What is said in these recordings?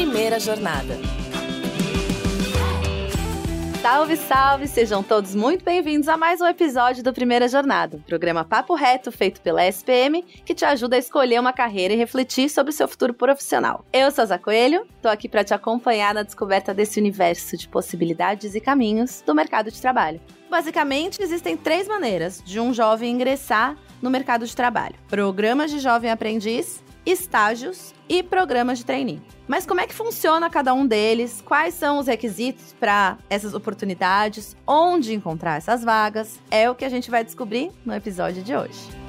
Primeira Jornada. Salve, salve! Sejam todos muito bem-vindos a mais um episódio do Primeira Jornada, um programa papo reto feito pela SPM que te ajuda a escolher uma carreira e refletir sobre o seu futuro profissional. Eu sou a Zá Coelho, tô aqui para te acompanhar na descoberta desse universo de possibilidades e caminhos do mercado de trabalho. Basicamente, existem três maneiras de um jovem ingressar no mercado de trabalho: programas de jovem aprendiz, estágios e programas de trainee. Mas como é que funciona cada um deles? Quais são os requisitos para essas oportunidades? Onde encontrar essas vagas? É o que a gente vai descobrir no episódio de hoje.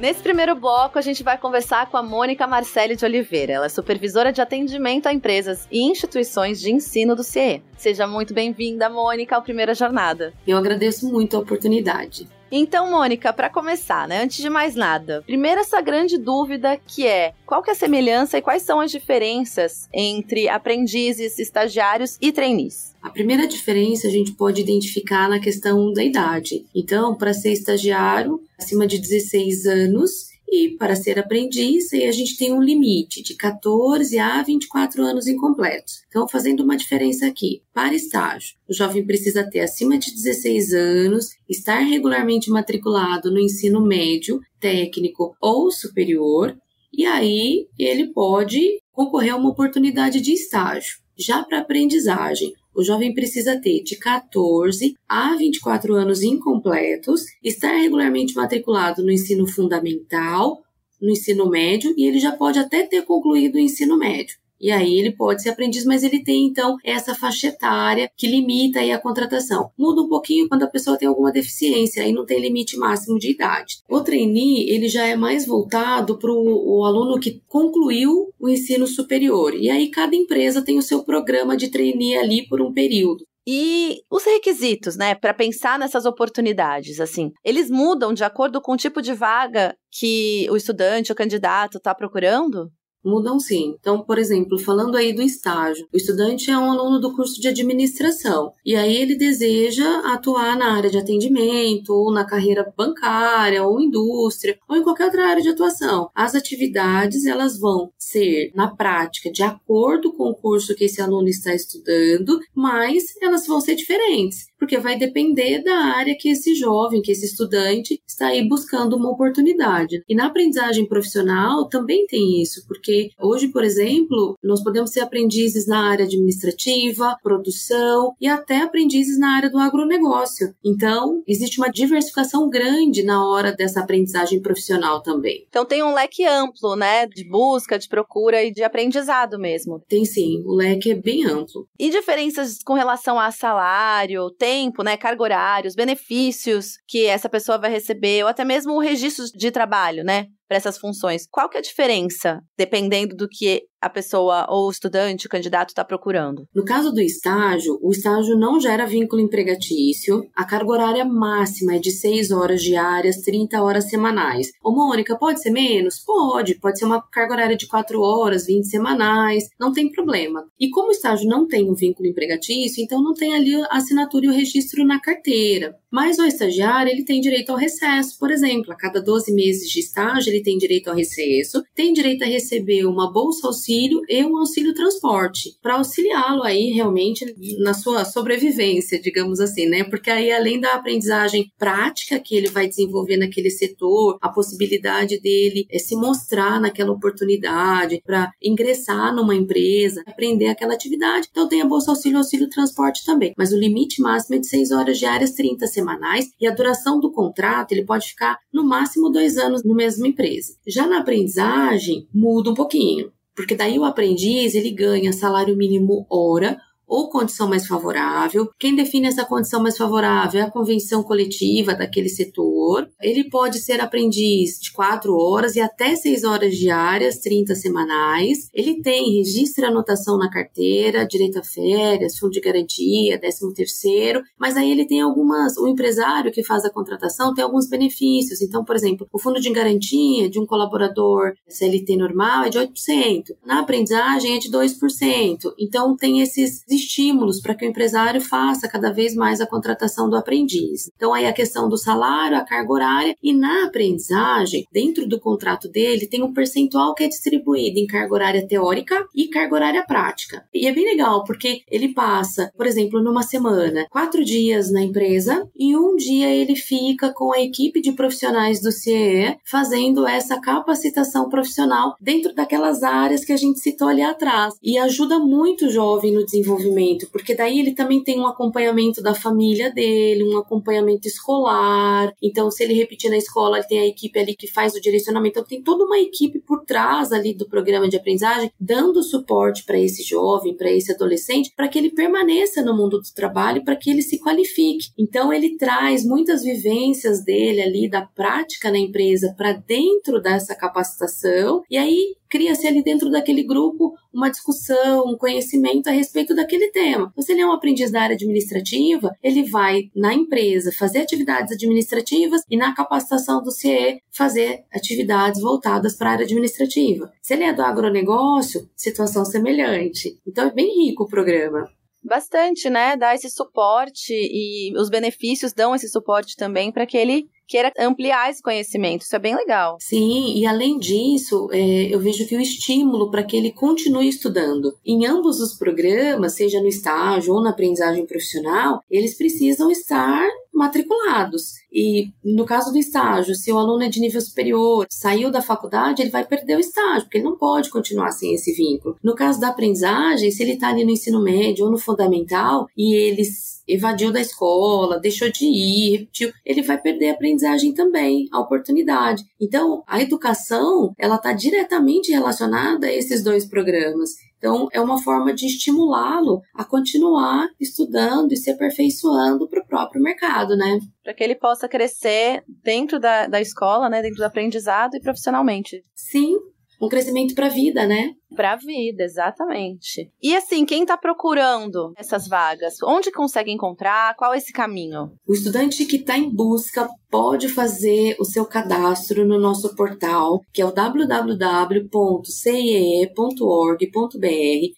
Nesse primeiro bloco, a gente vai conversar com a Mônica Marcelli de Oliveira. Ela é supervisora de atendimento a empresas e instituições de ensino do CIE. Seja muito bem-vinda, Mônica, ao Primeira Jornada. Eu agradeço muito a oportunidade. Então, Mônica, para começar, né, antes de mais nada, primeiro essa grande dúvida que é qual que é a semelhança e quais são as diferenças entre aprendizes, estagiários e trainees? A primeira diferença a gente pode identificar na questão da idade. Então, para ser estagiário, acima de 16 anos, e para ser aprendiz, a gente tem um limite de 14 a 24 anos incompletos. Então, fazendo uma diferença aqui. Para estágio, o jovem precisa ter acima de 16 anos, estar regularmente matriculado no ensino médio, técnico ou superior, e aí ele pode concorrer a uma oportunidade de estágio. Já para aprendizagem, o jovem precisa ter de 14 a 24 anos incompletos, estar regularmente matriculado no ensino fundamental, no ensino médio, e ele já pode até ter concluído o ensino médio. E aí ele pode ser aprendiz, mas ele tem então essa faixa etária que limita aí a contratação. Muda um pouquinho quando a pessoa tem alguma deficiência, aí não tem limite máximo de idade. O trainee, ele já é mais voltado para o aluno que concluiu o ensino superior. E aí cada empresa tem o seu programa de trainee ali por um período. E os requisitos, né, para pensar nessas oportunidades, assim, eles mudam de acordo com o tipo de vaga que o estudante, o candidato está procurando? Mudam sim. Então, por exemplo, falando aí do estágio, o estudante é um aluno do curso de administração e aí ele deseja atuar na área de atendimento, ou na carreira bancária, ou indústria, ou em qualquer outra área de atuação. As atividades elas vão ser na prática de acordo com o curso que esse aluno está estudando, mas elas vão ser diferentes porque vai depender da área que esse jovem, que esse estudante está aí buscando uma oportunidade. E na aprendizagem profissional também tem isso, porque hoje, por exemplo, nós podemos ser aprendizes na área administrativa, produção e até aprendizes na área do agronegócio. Então, existe uma diversificação grande na hora dessa aprendizagem profissional também. Então tem um leque amplo, né, de busca, de procura e de aprendizado mesmo. Tem sim, o leque é bem amplo. E diferenças com relação a salário, tem tempo, né, carga horária, os benefícios que essa pessoa vai receber, ou até mesmo o registro de trabalho, né? Para essas funções. Qual que é a diferença, dependendo do que a pessoa ou o estudante, o candidato está procurando? No caso do estágio, o estágio não gera vínculo empregatício. A carga horária máxima é de 6 horas diárias, 30 horas semanais. Ô, Mônica, pode ser menos? Pode. Pode ser uma carga horária de 4 horas, 20 semanais. Não tem problema. E como o estágio não tem um vínculo empregatício, então não tem ali a assinatura e o registro na carteira. Mas o estagiário, ele tem direito ao recesso, por exemplo. A cada 12 meses de estágio, ele ele tem direito ao recesso, tem direito a receber uma bolsa auxílio e um auxílio transporte, para auxiliá-lo aí realmente na sua sobrevivência, digamos assim, né? Porque aí além da aprendizagem prática que ele vai desenvolver naquele setor, a possibilidade dele é se mostrar naquela oportunidade para ingressar numa empresa, aprender aquela atividade. Então tem a bolsa auxílio, auxílio transporte também, mas o limite máximo é de 6 horas diárias, 30 semanais e a duração do contrato ele pode ficar no máximo dois anos no mesmo emprego. Já na aprendizagem, muda um pouquinho, porque daí o aprendiz ele ganha salário mínimo hora ou condição mais favorável. Quem define essa condição mais favorável é a convenção coletiva daquele setor. Ele pode ser aprendiz de 4 horas e até 6 horas diárias, 30 semanais. Ele tem registro e anotação na carteira, direito a férias, fundo de garantia, 13 terceiro, mas aí ele tem algumas, o empresário que faz a contratação tem alguns benefícios. Então, por exemplo, o fundo de garantia de um colaborador CLT normal é de 8%. Na aprendizagem é de 2%. Então, tem esses estímulos para que o empresário faça cada vez mais a contratação do aprendiz. Então, aí a questão do salário, a carga horária e na aprendizagem, dentro do contrato dele, tem um percentual que é distribuído em carga horária teórica e carga horária prática. E é bem legal, porque ele passa, por exemplo, numa semana, quatro dias na empresa e um dia ele fica com a equipe de profissionais do CIE fazendo essa capacitação profissional dentro daquelas áreas que a gente citou ali atrás. E ajuda muito o jovem no desenvolvimento, porque daí ele também tem um acompanhamento da família dele, um acompanhamento escolar. Então, se ele repetir na escola, ele tem a equipe ali que faz o direcionamento. Então, tem toda uma equipe por trás ali do programa de aprendizagem, dando suporte para esse jovem, para esse adolescente, para que ele permaneça no mundo do trabalho, para que ele se qualifique. Então, ele traz muitas vivências dele ali, da prática na empresa, para dentro dessa capacitação. E aí, cria-se ali dentro daquele grupo uma discussão, um conhecimento a respeito daquele tema. Então, se ele é um aprendiz da área administrativa, ele vai na empresa fazer atividades administrativas e na capacitação do CIE fazer atividades voltadas para a área administrativa. Se ele é do agronegócio, situação semelhante. Então é bem rico o programa. Bastante, né? Dá esse suporte e os benefícios dão esse suporte também para que ele queira ampliar esse conhecimento. Isso é bem legal. Sim, e além disso, é, eu vejo que o estímulo para que ele continue estudando. Em ambos os programas, seja no estágio ou na aprendizagem profissional, eles precisam estar matriculados. E no caso do estágio, se o aluno é de nível superior, saiu da faculdade, ele vai perder o estágio, porque ele não pode continuar sem esse vínculo. No caso da aprendizagem, se ele está ali no ensino médio ou no fundamental e eles evadiu da escola, deixou de ir, repetiu, ele vai perder a aprendizagem também, a oportunidade. Então, a educação, ela está diretamente relacionada a esses dois programas. Então, é uma forma de estimulá-lo a continuar estudando e se aperfeiçoando para o próprio mercado, né? Para que ele possa crescer dentro da, da escola, né? Dentro do aprendizado e profissionalmente. Sim, um crescimento para a vida, né? Para a vida, exatamente. E assim, quem está procurando essas vagas, onde consegue encontrar? Qual é esse caminho? O estudante que está em busca pode fazer o seu cadastro no nosso portal, que é o www.ciee.org.br.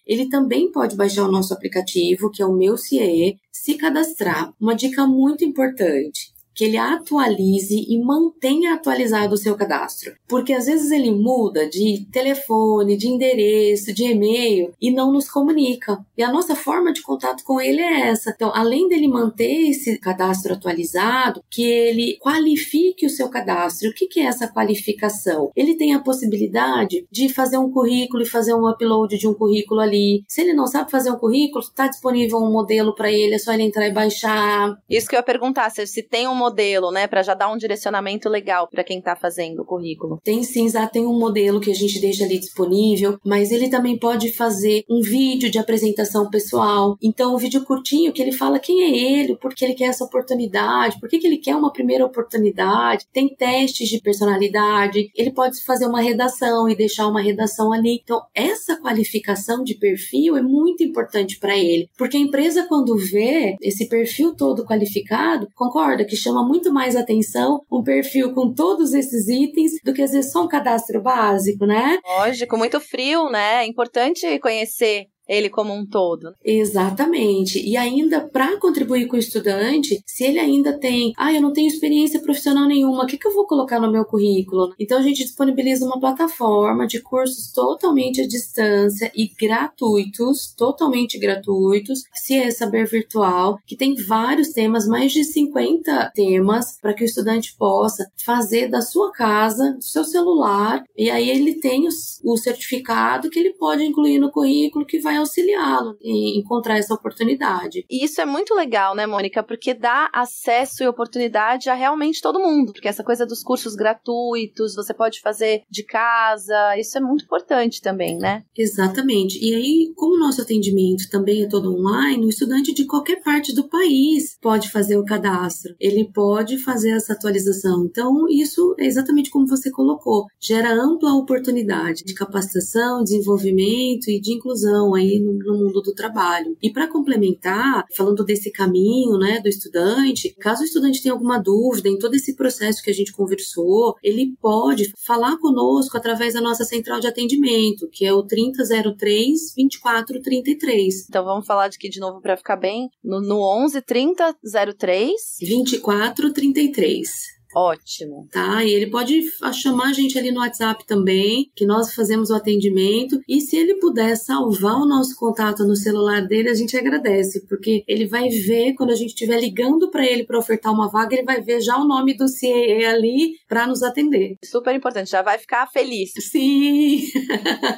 Ele também pode baixar o nosso aplicativo, que é o Meu CIE, se cadastrar. Uma dica muito importante que ele atualize e mantenha atualizado o seu cadastro. Porque às vezes ele muda de telefone, de endereço, de e-mail e não nos comunica. E a nossa forma de contato com ele é essa. Então, além dele manter esse cadastro atualizado, que ele qualifique o seu cadastro. O que, é essa qualificação? Ele tem a possibilidade de fazer um currículo e fazer um upload de um currículo ali. Se ele não sabe fazer um currículo, está disponível um modelo para ele, é só ele entrar e baixar. Isso que eu ia perguntar, se tem um modelo, né, para já dar um direcionamento legal para quem está fazendo o currículo? Tem sim, já tem um modelo que a gente deixa ali disponível, mas ele também pode fazer um vídeo de apresentação pessoal. Então, um vídeo curtinho que ele fala quem é ele, por que ele quer essa oportunidade, por que, que ele quer uma primeira oportunidade. Tem testes de personalidade, ele pode fazer uma redação e deixar uma redação ali. Então, essa qualificação de perfil é muito importante para ele, porque a empresa, quando vê esse perfil todo qualificado, concorda que chama chama muito mais atenção um perfil com todos esses itens do que às vezes só um cadastro básico, né? Lógico, muito frio, né? É importante conhecer ele como um todo. Exatamente. E ainda para contribuir com o estudante, se ele ainda tem, ah, eu não tenho experiência profissional nenhuma, o que, que eu vou colocar no meu currículo? Então a gente disponibiliza uma plataforma de cursos totalmente à distância e gratuitos, totalmente gratuitos, se é saber virtual, que tem vários temas, mais de 50 temas, para que o estudante possa fazer da sua casa, do seu celular, e aí ele tem o, o certificado que ele pode incluir no currículo que vai auxiliá-lo em encontrar essa oportunidade. E isso é muito legal, né, Mônica? Porque dá acesso e oportunidade a realmente todo mundo. Porque essa coisa dos cursos gratuitos, você pode fazer de casa, isso é muito importante também, né? Exatamente. E aí, como o nosso atendimento também é todo online, o estudante de qualquer parte do país pode fazer o cadastro. Ele pode fazer essa atualização. Então, isso é exatamente como você colocou. Gera ampla oportunidade de capacitação, desenvolvimento e de inclusão aí no, no mundo do trabalho. E para complementar, falando desse caminho, né, do estudante, caso o estudante tenha alguma dúvida em todo esse processo que a gente conversou, ele pode falar conosco através da nossa central de atendimento, que é o 3003 2433. Então vamos falar de aqui de novo para ficar bem no, no 11 30 03 2433. Ótimo. Tá? E ele pode chamar a gente ali no WhatsApp também, que nós fazemos o atendimento. E se ele puder salvar o nosso contato no celular dele, a gente agradece, porque ele vai ver quando a gente estiver ligando para ele para ofertar uma vaga, ele vai ver já o nome do CIE ali para nos atender. Super importante, já vai ficar feliz. Sim.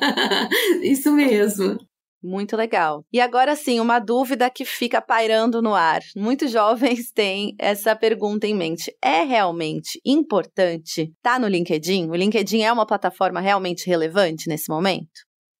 Isso mesmo. Muito legal. E agora sim, uma dúvida que fica pairando no ar. Muitos jovens têm essa pergunta em mente. É realmente importante estar tá no LinkedIn? O LinkedIn é uma plataforma realmente relevante nesse momento?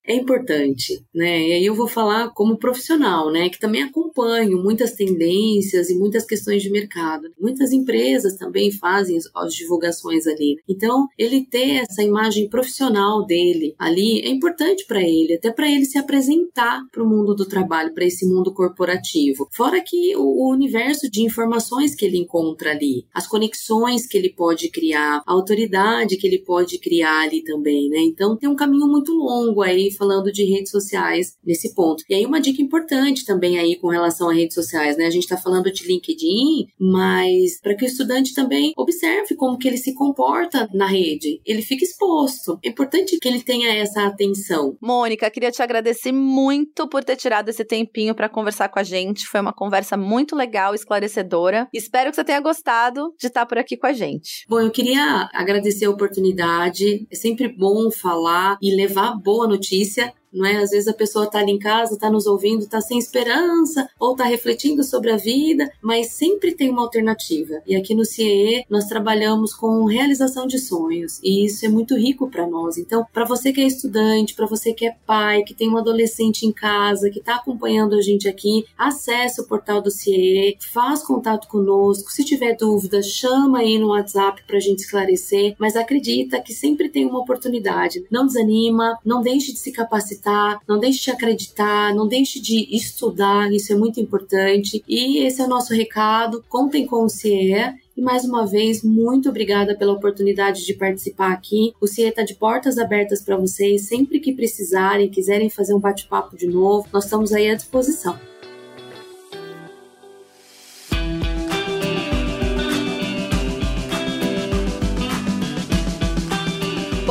é importante, né? E aí eu vou falar como profissional, né? Que também acompanho muitas tendências e muitas questões de mercado. Muitas empresas também fazem as divulgações ali. Então, ele ter essa imagem profissional dele ali é importante para ele, até para ele se apresentar para o mundo do trabalho, para esse mundo corporativo. Fora que o, universo de informações que ele encontra ali, as conexões que ele pode criar, a autoridade que ele pode criar ali também, né? Então, tem um caminho muito longo aí falando de redes sociais nesse ponto. E aí uma dica importante também aí com relação a redes sociais, né? A gente está falando de LinkedIn, mas para que o estudante também observe como que ele se comporta na rede, ele fica exposto. É importante que ele tenha essa atenção. Mônica, queria te agradecer muito por ter tirado esse tempinho para conversar com a gente. Foi uma conversa muito legal, esclarecedora. Espero que você tenha gostado de estar por aqui com a gente. Bom, eu queria agradecer a oportunidade. É sempre bom falar e levar boa notícia notícia não é? Às vezes a pessoa está ali em casa, está nos ouvindo, está sem esperança ou está refletindo sobre a vida, mas sempre tem uma alternativa. E aqui no CIE nós trabalhamos com realização de sonhos e isso é muito rico para nós. Então, para você que é estudante, para você que é pai, que tem um adolescente em casa, que está acompanhando a gente aqui, acesse o portal do CIE, faz contato conosco. Se tiver dúvida, chama aí no WhatsApp para a gente esclarecer. Mas acredita que sempre tem uma oportunidade. Não desanima, não deixe de se capacitar não deixe de acreditar, não deixe de estudar, isso é muito importante. E esse é o nosso recado. Contem com o CIE. E mais uma vez, muito obrigada pela oportunidade de participar aqui. O CIE está de portas abertas para vocês. Sempre que precisarem, quiserem fazer um bate-papo de novo, nós estamos aí à disposição.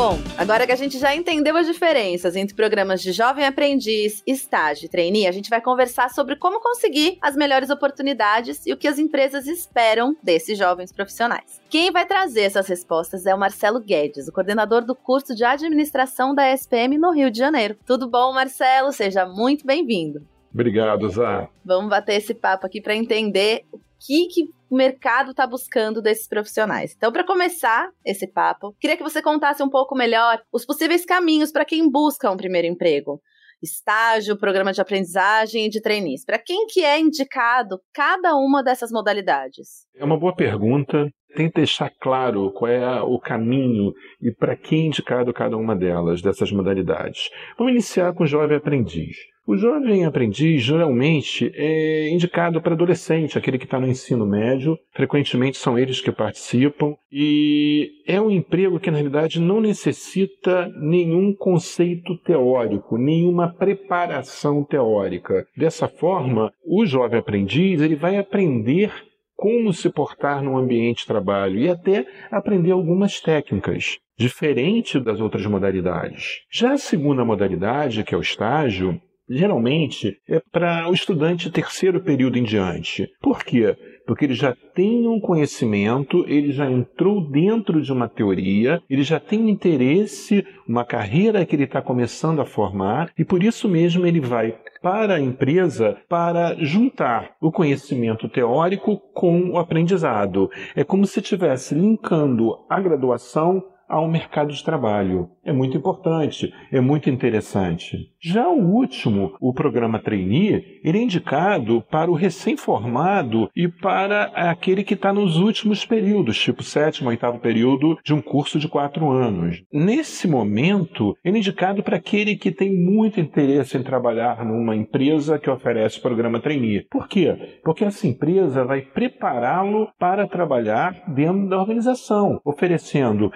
Bom, agora que a gente já entendeu as diferenças entre programas de jovem aprendiz, estágio e trainee, a gente vai conversar sobre como conseguir as melhores oportunidades e o que as empresas esperam desses jovens profissionais. Quem vai trazer essas respostas é o Marcelo Guedes, o coordenador do curso de administração da SPM no Rio de Janeiro. Tudo bom, Marcelo? Seja muito bem-vindo. Obrigado, Zá. Vamos bater esse papo aqui para entender o que, que o mercado está buscando desses profissionais. Então, para começar esse papo, queria que você contasse um pouco melhor os possíveis caminhos para quem busca um primeiro emprego. Estágio, programa de aprendizagem e de trainees. Para quem que é indicado cada uma dessas modalidades? É uma boa pergunta. Tenta deixar claro qual é o caminho e para quem é indicado cada uma delas, dessas modalidades. Vamos iniciar com o jovem aprendiz. O jovem aprendiz geralmente é indicado para adolescente, aquele que está no ensino médio. Frequentemente são eles que participam. E é um emprego que, na realidade, não necessita nenhum conceito teórico, nenhuma preparação teórica. Dessa forma, o jovem aprendiz ele vai aprender como se portar no ambiente de trabalho e até aprender algumas técnicas, diferente das outras modalidades. Já a segunda modalidade, que é o estágio, geralmente é para o estudante terceiro período em diante. Por quê? Porque ele já tem um conhecimento, ele já entrou dentro de uma teoria, ele já tem um interesse, uma carreira que ele está começando a formar, e por isso mesmo ele vai para a empresa para juntar o conhecimento teórico com o aprendizado. É como se estivesse linkando a graduação ao mercado de trabalho. É muito importante, é muito interessante. Já o último, o programa Trainee, ele é indicado para o recém-formado e para aquele que está nos últimos períodos, tipo sétimo, oitavo período de um curso de quatro anos. Nesse momento, ele é indicado para aquele que tem muito interesse em trabalhar numa empresa que oferece programa Trainee. Por quê? Porque essa empresa vai prepará-lo para trabalhar dentro da organização, oferecendo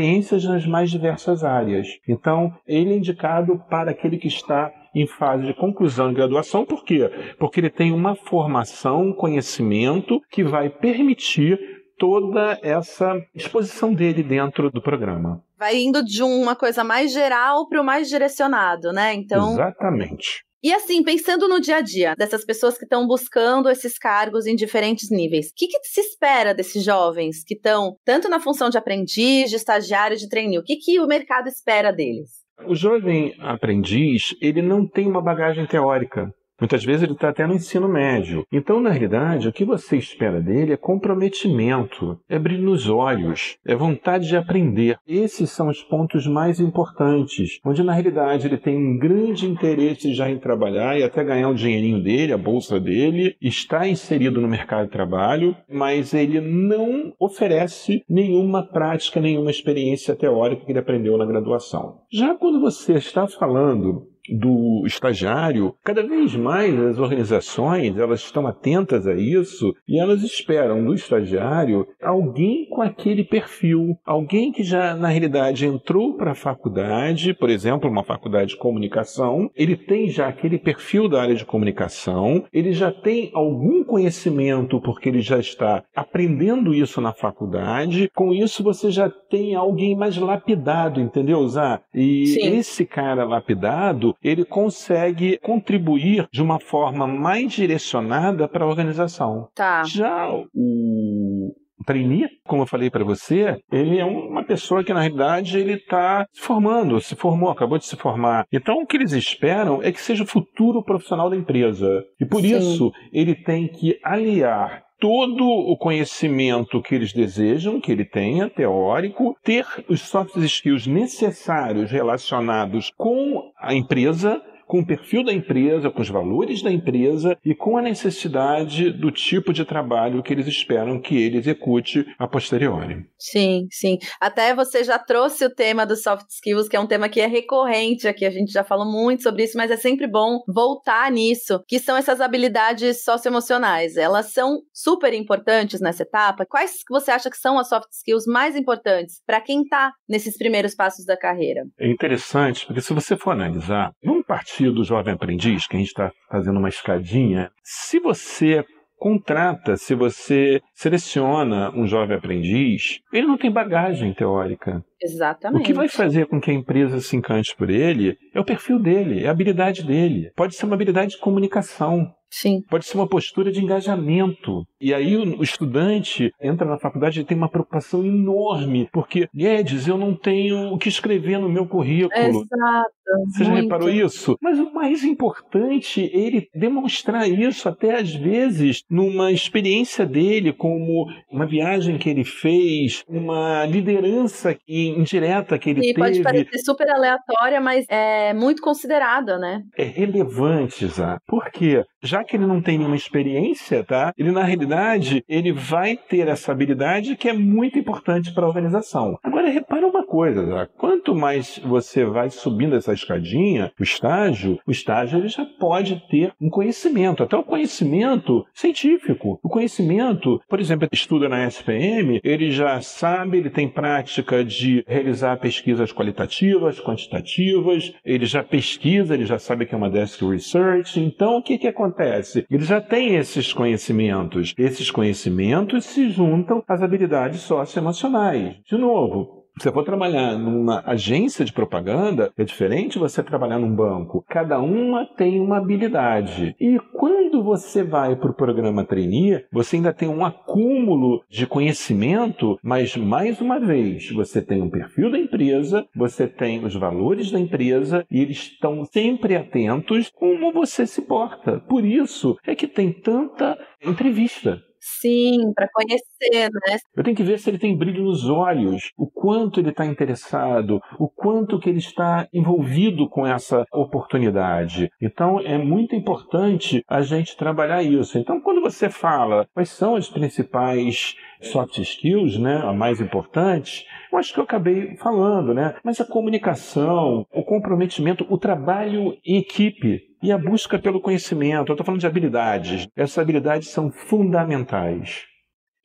experiências nas mais diversas áreas. Então, ele é indicado para aquele que está em fase de conclusão de graduação, por quê? Porque ele tem uma formação, um conhecimento que vai permitir toda essa exposição dele dentro do programa. Vai indo de uma coisa mais geral para o mais direcionado, né? Então. Exatamente. E assim, pensando no dia a dia dessas pessoas que estão buscando esses cargos em diferentes níveis, o que, que, se espera desses jovens que estão tanto na função de aprendiz, de estagiário, de trainee? O que, que o mercado espera deles? O jovem aprendiz, ele não tem uma bagagem teórica. Muitas vezes ele está até no ensino médio. Então, na realidade, o que você espera dele é comprometimento, é brilho nos olhos, é vontade de aprender. Esses são os pontos mais importantes, onde na realidade ele tem um grande interesse já em trabalhar e até ganhar o dinheirinho dele, a bolsa dele, está inserido no mercado de trabalho, mas ele não oferece nenhuma prática, nenhuma experiência teórica que ele aprendeu na graduação. Já quando você está falando do estagiário, cada vez mais as organizações elas estão atentas a isso e elas esperam do estagiário alguém com aquele perfil, alguém que já na realidade entrou para a faculdade, por exemplo, uma faculdade de comunicação, ele tem já aquele perfil da área de comunicação, ele já tem algum conhecimento porque ele já está aprendendo isso na faculdade, com isso você já tem alguém mais lapidado, entendeu, Zá? E Sim. esse cara lapidado, ele consegue contribuir de uma forma mais direcionada para a organização. Tá. Já o trainee, como eu falei para você, ele é uma pessoa que na realidade ele está se formando, se formou, acabou de se formar. Então o que eles esperam é que seja o futuro profissional da empresa. E por Sim. isso ele tem que aliar todo o conhecimento que eles desejam que ele tenha, teórico, ter os soft skills necessários relacionados com a empresa com o perfil da empresa, com os valores da empresa e com a necessidade do tipo de trabalho que eles esperam que ele execute a posteriori. Sim, sim. Até você já trouxe o tema dos soft skills, que é um tema que é recorrente aqui, a gente já falou muito sobre isso, mas é sempre bom voltar nisso, que são essas habilidades socioemocionais. Elas são super importantes nessa etapa. Quais você acha que são as soft skills mais importantes para quem está nesses primeiros passos da carreira? É interessante, porque se você for analisar, vamos partir desafio do jovem aprendiz, que a gente está fazendo uma escadinha, se você contrata, se você seleciona um jovem aprendiz, ele não tem bagagem teórica. Exatamente. O que vai fazer com que a empresa se encante por ele é o perfil dele, é a habilidade dele. Pode ser uma habilidade de comunicação. Sim. Pode ser uma postura de engajamento. E aí o estudante entra na faculdade e tem uma preocupação enorme, porque, Guedes, eu não tenho o que escrever no meu currículo. Exato. Você já reparou isso? Mas o mais importante é ele demonstrar isso até às vezes numa experiência dele, como uma viagem que ele fez, uma liderança indireta que ele e teve. pode parecer super aleatória, mas é muito considerada, né? É relevante, Zá. Por quê? Já que ele não tem nenhuma experiência, tá? Ele na realidade, ele vai ter essa habilidade que é muito importante para a organização. Agora repara uma coisa, Zá. Quanto mais você vai subindo essa escadinha, o estágio, o estágio ele já pode ter um conhecimento, até o conhecimento científico. O conhecimento, por exemplo, estuda na SPM, ele já sabe, ele tem prática de realizar pesquisas qualitativas, quantitativas, ele já pesquisa, ele já sabe que é uma desk research. Então, o que, que acontece? Ele já tem esses conhecimentos. Esses conhecimentos se juntam às habilidades socioemocionais. De novo, você for trabalhar numa agência de propaganda, é diferente você trabalhar num banco. Cada uma tem uma habilidade. E quando você vai para o programa trainee, você ainda tem um acúmulo de conhecimento, mas mais uma vez, você tem um perfil da empresa, você tem os valores da empresa e eles estão sempre atentos como você se porta. Por isso é que tem tanta entrevista Sim, para conhecer, né? Eu tenho que ver se ele tem brilho nos olhos, o quanto ele está interessado, o quanto que ele está envolvido com essa oportunidade. Então é muito importante a gente trabalhar isso. Então quando você fala quais são as principais soft skills, né, a mais importantes, eu acho que eu acabei falando, né? Mas a comunicação, o comprometimento, o trabalho em equipe e a busca pelo conhecimento. Eu estou falando de habilidades. Essas habilidades são fundamentais.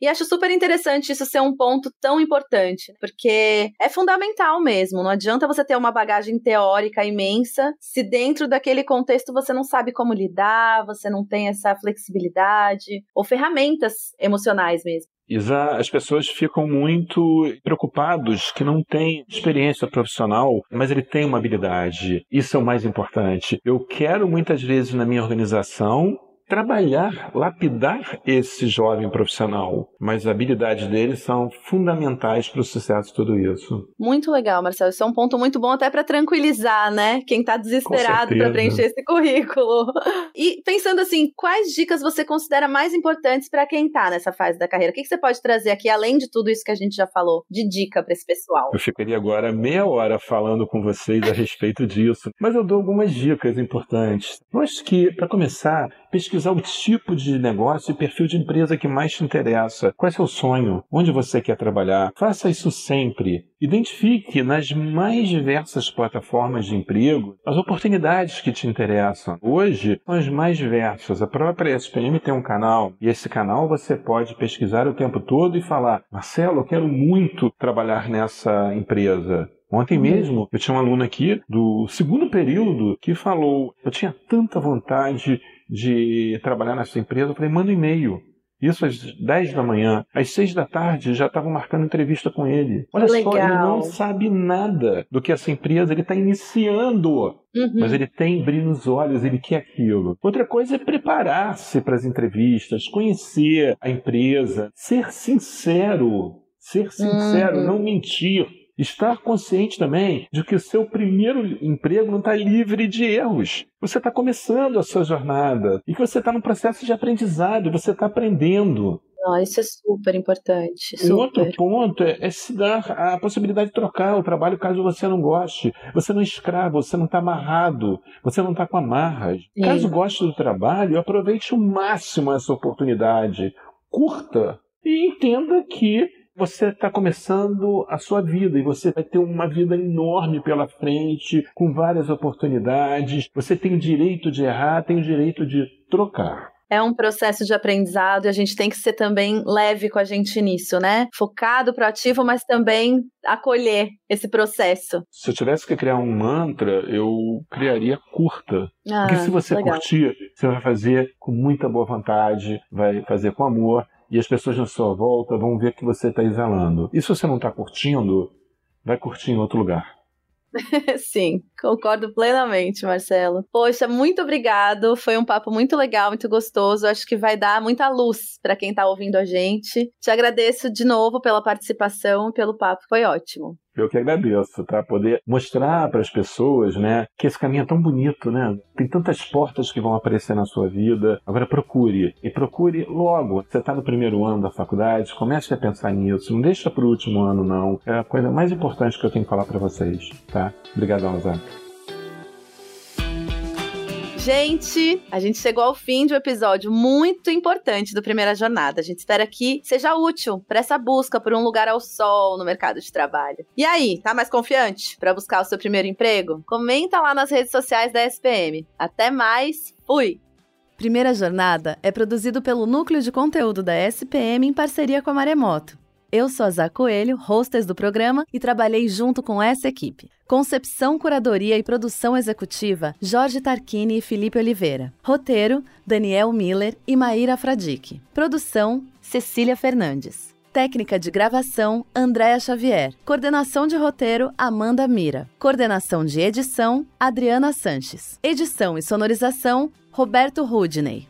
E acho super interessante isso ser um ponto tão importante, porque é fundamental mesmo. Não adianta você ter uma bagagem teórica imensa se dentro daquele contexto você não sabe como lidar, você não tem essa flexibilidade ou ferramentas emocionais mesmo. Isa, as pessoas ficam muito preocupados que não tem experiência profissional, mas ele tem uma habilidade. Isso é o mais importante. Eu quero muitas vezes na minha organização trabalhar, lapidar esse jovem profissional, mas as habilidades dele são fundamentais para o sucesso de tudo isso. Muito legal, Marcelo. Isso é um ponto muito bom até para tranquilizar, né? Quem está desesperado para preencher esse currículo. E pensando assim, quais dicas você considera mais importantes para quem está nessa fase da carreira? O que, que você pode trazer aqui, além de tudo isso que a gente já falou, de dica para esse pessoal? Eu ficaria agora meia hora falando com vocês a respeito disso, mas eu dou algumas dicas importantes. Eu acho que, para começar, pesquisar o tipo de negócio e perfil de empresa que mais te interessa. Qual é seu sonho? Onde você quer trabalhar? Faça isso sempre. Identifique nas mais diversas plataformas de emprego as oportunidades que te interessam. Hoje são as mais diversas. A própria SPM tem um canal e esse canal você pode pesquisar o tempo todo e falar: Marcelo, eu quero muito trabalhar nessa empresa. Ontem mesmo eu tinha um aluno aqui do segundo período que falou: eu tinha tanta vontade de trabalhar nessa empresa, eu falei, manda um e-mail. Isso às 10 da manhã. Às 6 da tarde já estavam marcando entrevista com ele. Olha Legal. só, ele não sabe nada do que essa empresa, ele está iniciando. Uhum. Mas ele tem brilho nos olhos, ele quer aquilo. Outra coisa é preparar-se para as entrevistas, conhecer a empresa, ser sincero. Ser sincero, Uhum. não mentir. Estar consciente também de que o seu primeiro emprego não está livre de erros. Você está começando a sua jornada e que você está num processo de aprendizado, você está aprendendo. Não, isso é super importante. Um outro Super. ponto é, é se dar a possibilidade de trocar o trabalho caso você não goste. Você não é escravo, você não está amarrado, você não está com amarras. Sim. Caso goste do trabalho, aproveite o máximo essa oportunidade. Curta e entenda que você está começando a sua vida e você vai ter uma vida enorme pela frente, com várias oportunidades. Você tem o direito de errar, tem o direito de trocar. É um processo de aprendizado e a gente tem que ser também leve com a gente nisso, né? Focado, proativo, mas também acolher esse processo. Se eu tivesse que criar um mantra, eu criaria curta. Ah, Porque se você legal. curtir, você vai fazer com muita boa vontade, vai fazer com amor, e as pessoas na sua volta vão ver que você está exalando. E se você não está curtindo, vai curtir em outro lugar. Sim, concordo plenamente, Marcelo. Poxa, muito obrigado. Foi um papo muito legal, muito gostoso. Acho que vai dar muita luz para quem está ouvindo a gente. Te agradeço de novo pela participação, pelo papo. Foi ótimo. Eu que agradeço, tá? Poder mostrar para as pessoas, né, que esse caminho é tão bonito, né? Tem tantas portas que vão aparecer na sua vida. Agora procure. E procure logo. Você está no primeiro ano da faculdade, comece a pensar nisso. Não deixa para o último ano, não. É a coisa mais importante que eu tenho que falar para vocês, tá? Obrigadão, Zé. Gente, a gente chegou ao fim de um episódio muito importante do Primeira Jornada. A gente espera que seja útil para essa busca por um lugar ao sol no mercado de trabalho. E aí, tá mais confiante para buscar o seu primeiro emprego? Comenta lá nas redes sociais da SPM. Até mais, fui! Primeira Jornada é produzido pelo Núcleo de Conteúdo da SPM em parceria com a Maremoto. Eu sou a Zá Coelho, hostess do programa, e trabalhei junto com essa equipe. Concepção, curadoria e produção executiva, Jorge Tarquini e Felipe Oliveira. Roteiro, Daniel Miller e Maíra Fradique. Produção, Cecília Fernandes. Técnica de gravação, Andréa Xavier. Coordenação de roteiro, Amanda Mira. Coordenação de edição, Adriana Sanches. Edição e sonorização, Roberto Rudney.